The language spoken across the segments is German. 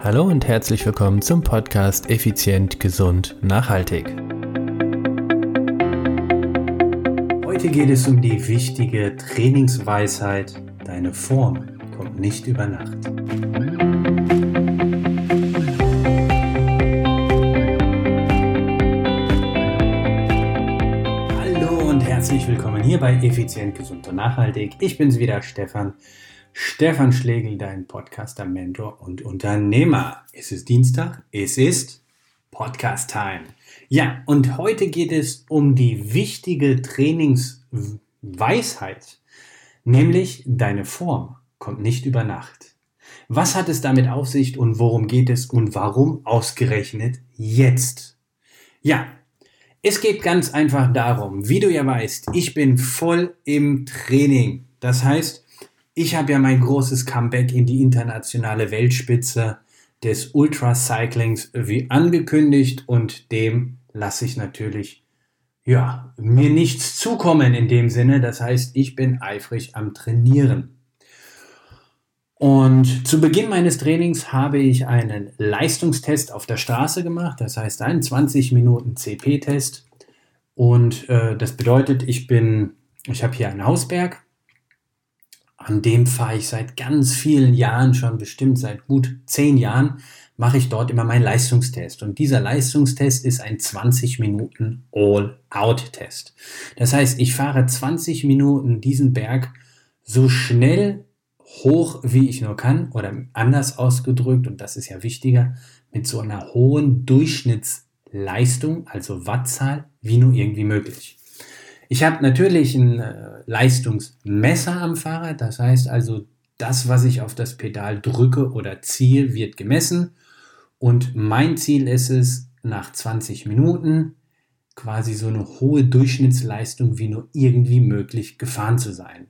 Hallo und herzlich willkommen zum Podcast Effizient, Gesund, Nachhaltig. Heute geht es um die wichtige Trainingsweisheit, deine Form kommt nicht über Nacht. Hallo und herzlich willkommen hier bei Effizient, Gesund und Nachhaltig. Ich bin's wieder, Stefan. Stefan Schlegel, dein Podcaster, Mentor und Unternehmer. Es ist Dienstag, es ist Podcast Time. Ja, und heute geht es um die wichtige Trainingsweisheit, nämlich deine Form kommt nicht über Nacht. Was hat es damit auf sich und worum geht es und warum ausgerechnet jetzt? Ja, es geht ganz einfach darum, wie du ja weißt, ich bin voll im Training. Das heißt, ich habe ja mein großes Comeback in die internationale Weltspitze des Ultracyclings wie angekündigt und dem lasse ich natürlich ja, mir nichts zukommen in dem Sinne. Das heißt, ich bin eifrig am Trainieren. Und zu Beginn meines Trainings habe ich einen Leistungstest auf der Straße gemacht, das heißt einen 20 Minuten CP-Test. Und äh, das bedeutet, ich bin, ich habe hier einen Hausberg an dem fahre ich seit ganz vielen Jahren, schon bestimmt seit gut zehn Jahren, mache ich dort immer meinen Leistungstest. Und dieser Leistungstest ist ein 20 Minuten All-Out-Test. Das heißt, ich fahre 20 Minuten diesen Berg so schnell hoch, wie ich nur kann, oder anders ausgedrückt, und das ist ja wichtiger, mit so einer hohen Durchschnittsleistung, also Wattzahl, wie nur irgendwie möglich. Ich habe natürlich ein äh, Leistungsmesser am Fahrrad, das heißt also, das, was ich auf das Pedal drücke oder ziehe, wird gemessen. Und mein Ziel ist es, nach 20 Minuten quasi so eine hohe Durchschnittsleistung wie nur irgendwie möglich gefahren zu sein.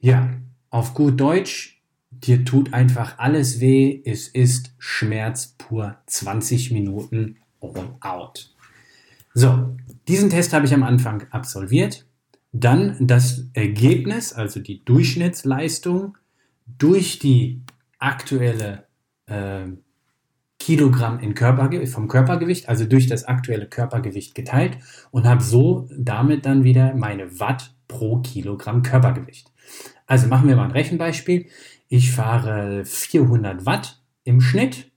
Ja, auf gut Deutsch, dir tut einfach alles weh, es ist Schmerz pur 20 Minuten all out. So, diesen Test habe ich am Anfang absolviert. Dann das Ergebnis, also die Durchschnittsleistung durch die aktuelle äh, Kilogramm in Körpergewicht, vom Körpergewicht, also durch das aktuelle Körpergewicht geteilt und habe so damit dann wieder meine Watt pro Kilogramm Körpergewicht. Also machen wir mal ein Rechenbeispiel. Ich fahre 400 Watt im Schnitt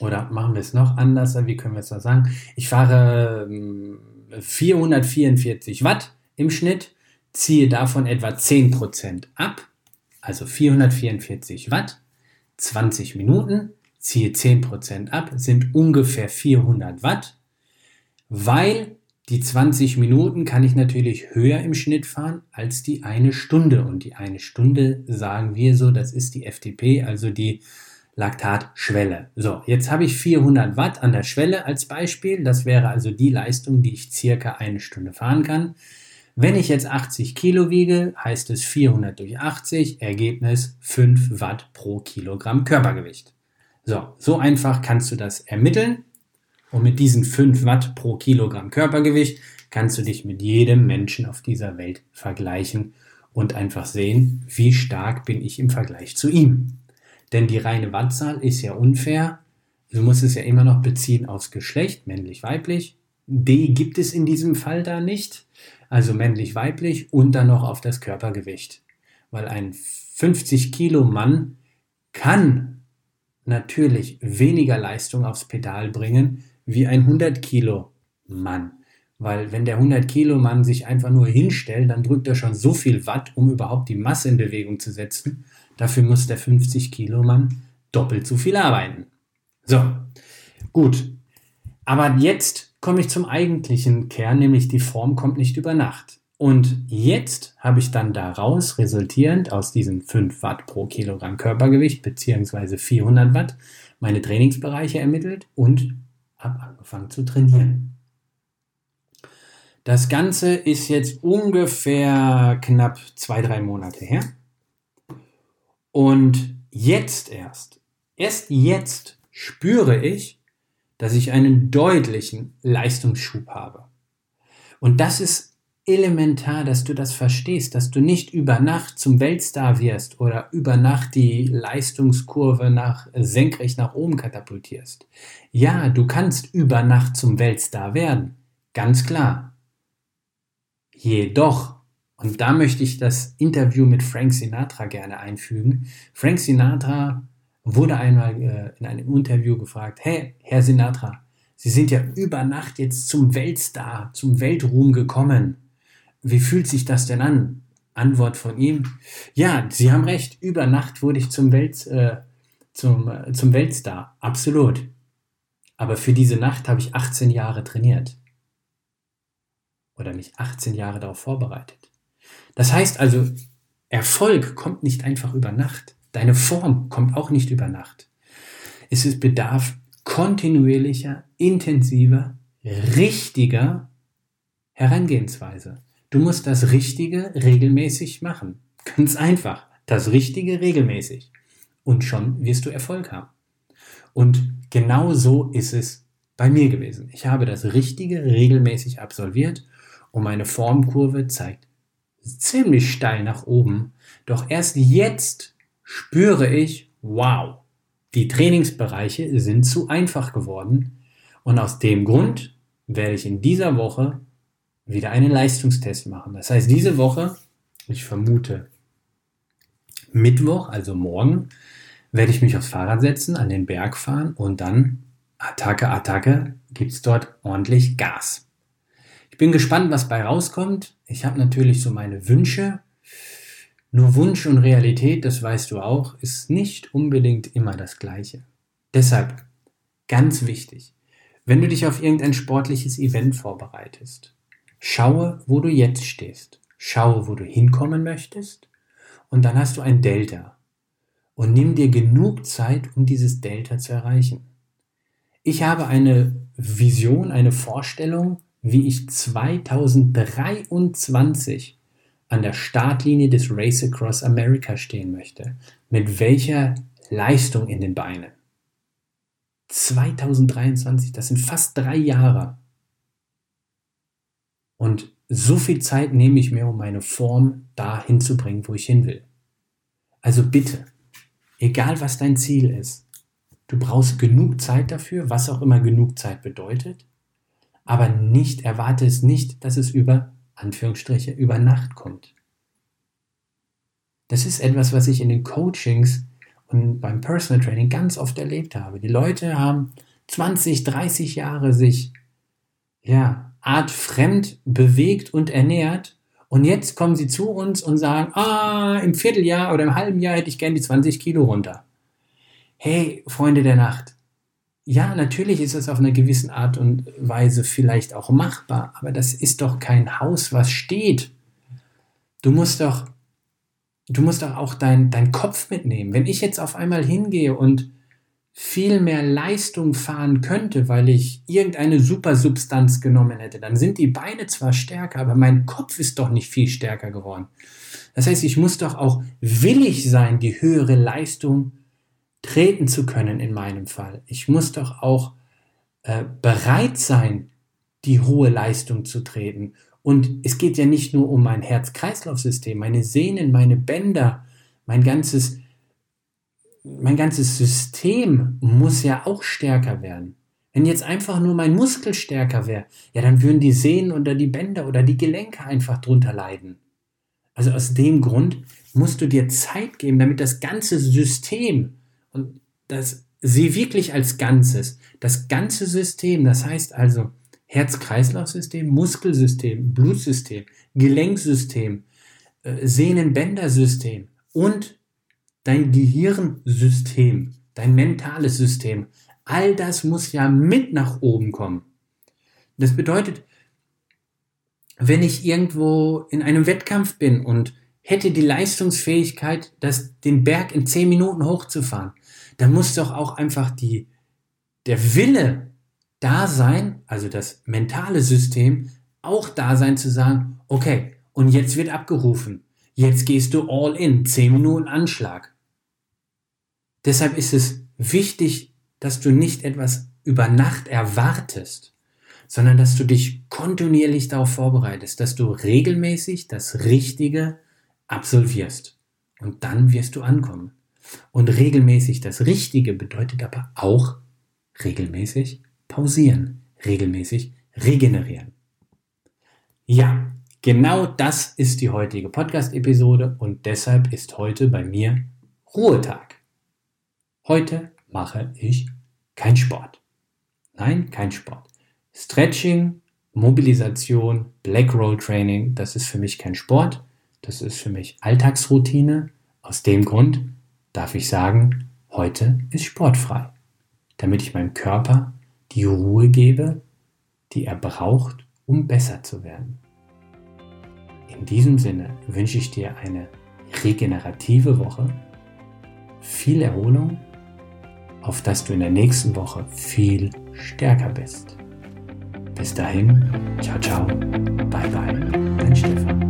oder machen wir es noch anders? Wie können wir es da sagen? Ich fahre 444 ähm, Watt im Schnitt, ziehe davon etwa 10% ab, also 444 Watt, 20 Minuten, ziehe 10% ab, sind ungefähr 400 Watt, weil die 20 Minuten kann ich natürlich höher im Schnitt fahren als die eine Stunde. Und die eine Stunde sagen wir so, das ist die FDP, also die Laktatschwelle. So, jetzt habe ich 400 Watt an der Schwelle als Beispiel. Das wäre also die Leistung, die ich circa eine Stunde fahren kann. Wenn ich jetzt 80 Kilo wiege, heißt es 400 durch 80, Ergebnis 5 Watt pro Kilogramm Körpergewicht. So, so einfach kannst du das ermitteln. Und mit diesen 5 Watt pro Kilogramm Körpergewicht kannst du dich mit jedem Menschen auf dieser Welt vergleichen und einfach sehen, wie stark bin ich im Vergleich zu ihm. Denn die reine Wattzahl ist ja unfair. Du musst es ja immer noch beziehen aufs Geschlecht, männlich-weiblich. D gibt es in diesem Fall da nicht. Also männlich-weiblich und dann noch auf das Körpergewicht. Weil ein 50 Kilo Mann kann natürlich weniger Leistung aufs Pedal bringen wie ein 100 Kilo Mann. Weil wenn der 100 Kilo Mann sich einfach nur hinstellt, dann drückt er schon so viel Watt, um überhaupt die Masse in Bewegung zu setzen. Dafür muss der 50 Kilo Mann doppelt so viel arbeiten. So, gut. Aber jetzt komme ich zum eigentlichen Kern, nämlich die Form kommt nicht über Nacht. Und jetzt habe ich dann daraus resultierend aus diesen 5 Watt pro Kilogramm Körpergewicht beziehungsweise 400 Watt meine Trainingsbereiche ermittelt und habe angefangen zu trainieren. Das Ganze ist jetzt ungefähr knapp zwei, drei Monate her. Und jetzt erst, erst jetzt spüre ich, dass ich einen deutlichen Leistungsschub habe. Und das ist elementar, dass du das verstehst, dass du nicht über Nacht zum Weltstar wirst oder über Nacht die Leistungskurve nach senkrecht nach oben katapultierst. Ja, du kannst über Nacht zum Weltstar werden, ganz klar. Jedoch, und da möchte ich das Interview mit Frank Sinatra gerne einfügen. Frank Sinatra wurde einmal äh, in einem Interview gefragt, hey, Herr Sinatra, Sie sind ja über Nacht jetzt zum Weltstar, zum Weltruhm gekommen. Wie fühlt sich das denn an? Antwort von ihm, ja, Sie haben recht, über Nacht wurde ich zum, Welt, äh, zum, äh, zum Weltstar, absolut. Aber für diese Nacht habe ich 18 Jahre trainiert. Oder mich 18 Jahre darauf vorbereitet. Das heißt also, Erfolg kommt nicht einfach über Nacht. Deine Form kommt auch nicht über Nacht. Es ist bedarf kontinuierlicher, intensiver, richtiger Herangehensweise. Du musst das Richtige regelmäßig machen. Ganz einfach. Das Richtige regelmäßig. Und schon wirst du Erfolg haben. Und genau so ist es bei mir gewesen. Ich habe das Richtige regelmäßig absolviert und meine Formkurve zeigt ziemlich steil nach oben. Doch erst jetzt spüre ich, wow, die Trainingsbereiche sind zu einfach geworden. Und aus dem Grund werde ich in dieser Woche wieder einen Leistungstest machen. Das heißt, diese Woche, ich vermute Mittwoch, also morgen, werde ich mich aufs Fahrrad setzen, an den Berg fahren und dann Attacke, Attacke, gibt es dort ordentlich Gas. Ich bin gespannt, was bei rauskommt. Ich habe natürlich so meine Wünsche. Nur Wunsch und Realität, das weißt du auch, ist nicht unbedingt immer das gleiche. Deshalb, ganz wichtig, wenn du dich auf irgendein sportliches Event vorbereitest, Schaue, wo du jetzt stehst. Schaue, wo du hinkommen möchtest. Und dann hast du ein Delta. Und nimm dir genug Zeit, um dieses Delta zu erreichen. Ich habe eine Vision, eine Vorstellung, wie ich 2023 an der Startlinie des Race Across America stehen möchte. Mit welcher Leistung in den Beinen. 2023, das sind fast drei Jahre. Und so viel Zeit nehme ich mir, um meine Form dahin zu bringen, wo ich hin will. Also bitte, egal was dein Ziel ist, du brauchst genug Zeit dafür, was auch immer genug Zeit bedeutet, aber nicht, erwarte es nicht, dass es über Anführungsstriche über Nacht kommt. Das ist etwas, was ich in den Coachings und beim Personal Training ganz oft erlebt habe. Die Leute haben 20, 30 Jahre sich ja, Art fremd bewegt und ernährt. Und jetzt kommen sie zu uns und sagen, ah, im Vierteljahr oder im halben Jahr hätte ich gern die 20 Kilo runter. Hey, Freunde der Nacht. Ja, natürlich ist das auf eine gewisse Art und Weise vielleicht auch machbar, aber das ist doch kein Haus, was steht. Du musst doch, du musst doch auch deinen dein Kopf mitnehmen. Wenn ich jetzt auf einmal hingehe und viel mehr Leistung fahren könnte, weil ich irgendeine Supersubstanz genommen hätte, dann sind die Beine zwar stärker, aber mein Kopf ist doch nicht viel stärker geworden. Das heißt, ich muss doch auch willig sein, die höhere Leistung treten zu können in meinem Fall. Ich muss doch auch äh, bereit sein, die hohe Leistung zu treten. Und es geht ja nicht nur um mein Herz-Kreislauf-System, meine Sehnen, meine Bänder, mein ganzes mein ganzes System muss ja auch stärker werden. Wenn jetzt einfach nur mein Muskel stärker wäre, ja, dann würden die Sehnen oder die Bänder oder die Gelenke einfach drunter leiden. Also aus dem Grund musst du dir Zeit geben, damit das ganze System und das sieh wirklich als Ganzes, das ganze System, das heißt also Herz-Kreislauf-System, Muskelsystem, Blutsystem, Gelenksystem, äh, Sehnenbändersystem und dein Gehirnsystem, dein mentales System, all das muss ja mit nach oben kommen. Das bedeutet, wenn ich irgendwo in einem Wettkampf bin und hätte die Leistungsfähigkeit, das, den Berg in zehn Minuten hochzufahren, dann muss doch auch einfach die, der Wille da sein, also das mentale System, auch da sein zu sagen, okay, und jetzt wird abgerufen. Jetzt gehst du all in, zehn Minuten Anschlag. Deshalb ist es wichtig, dass du nicht etwas über Nacht erwartest, sondern dass du dich kontinuierlich darauf vorbereitest, dass du regelmäßig das Richtige absolvierst. Und dann wirst du ankommen. Und regelmäßig das Richtige bedeutet aber auch regelmäßig pausieren, regelmäßig regenerieren. Ja, genau das ist die heutige Podcast-Episode und deshalb ist heute bei mir Ruhetag. Heute mache ich kein Sport. Nein, kein Sport. Stretching, Mobilisation, Black Roll Training, das ist für mich kein Sport. Das ist für mich Alltagsroutine. Aus dem Grund darf ich sagen, heute ist sportfrei, damit ich meinem Körper die Ruhe gebe, die er braucht, um besser zu werden. In diesem Sinne wünsche ich dir eine regenerative Woche, viel Erholung, auf dass du in der nächsten Woche viel stärker bist. Bis dahin, ciao, ciao, bye, bye, dein Stefan.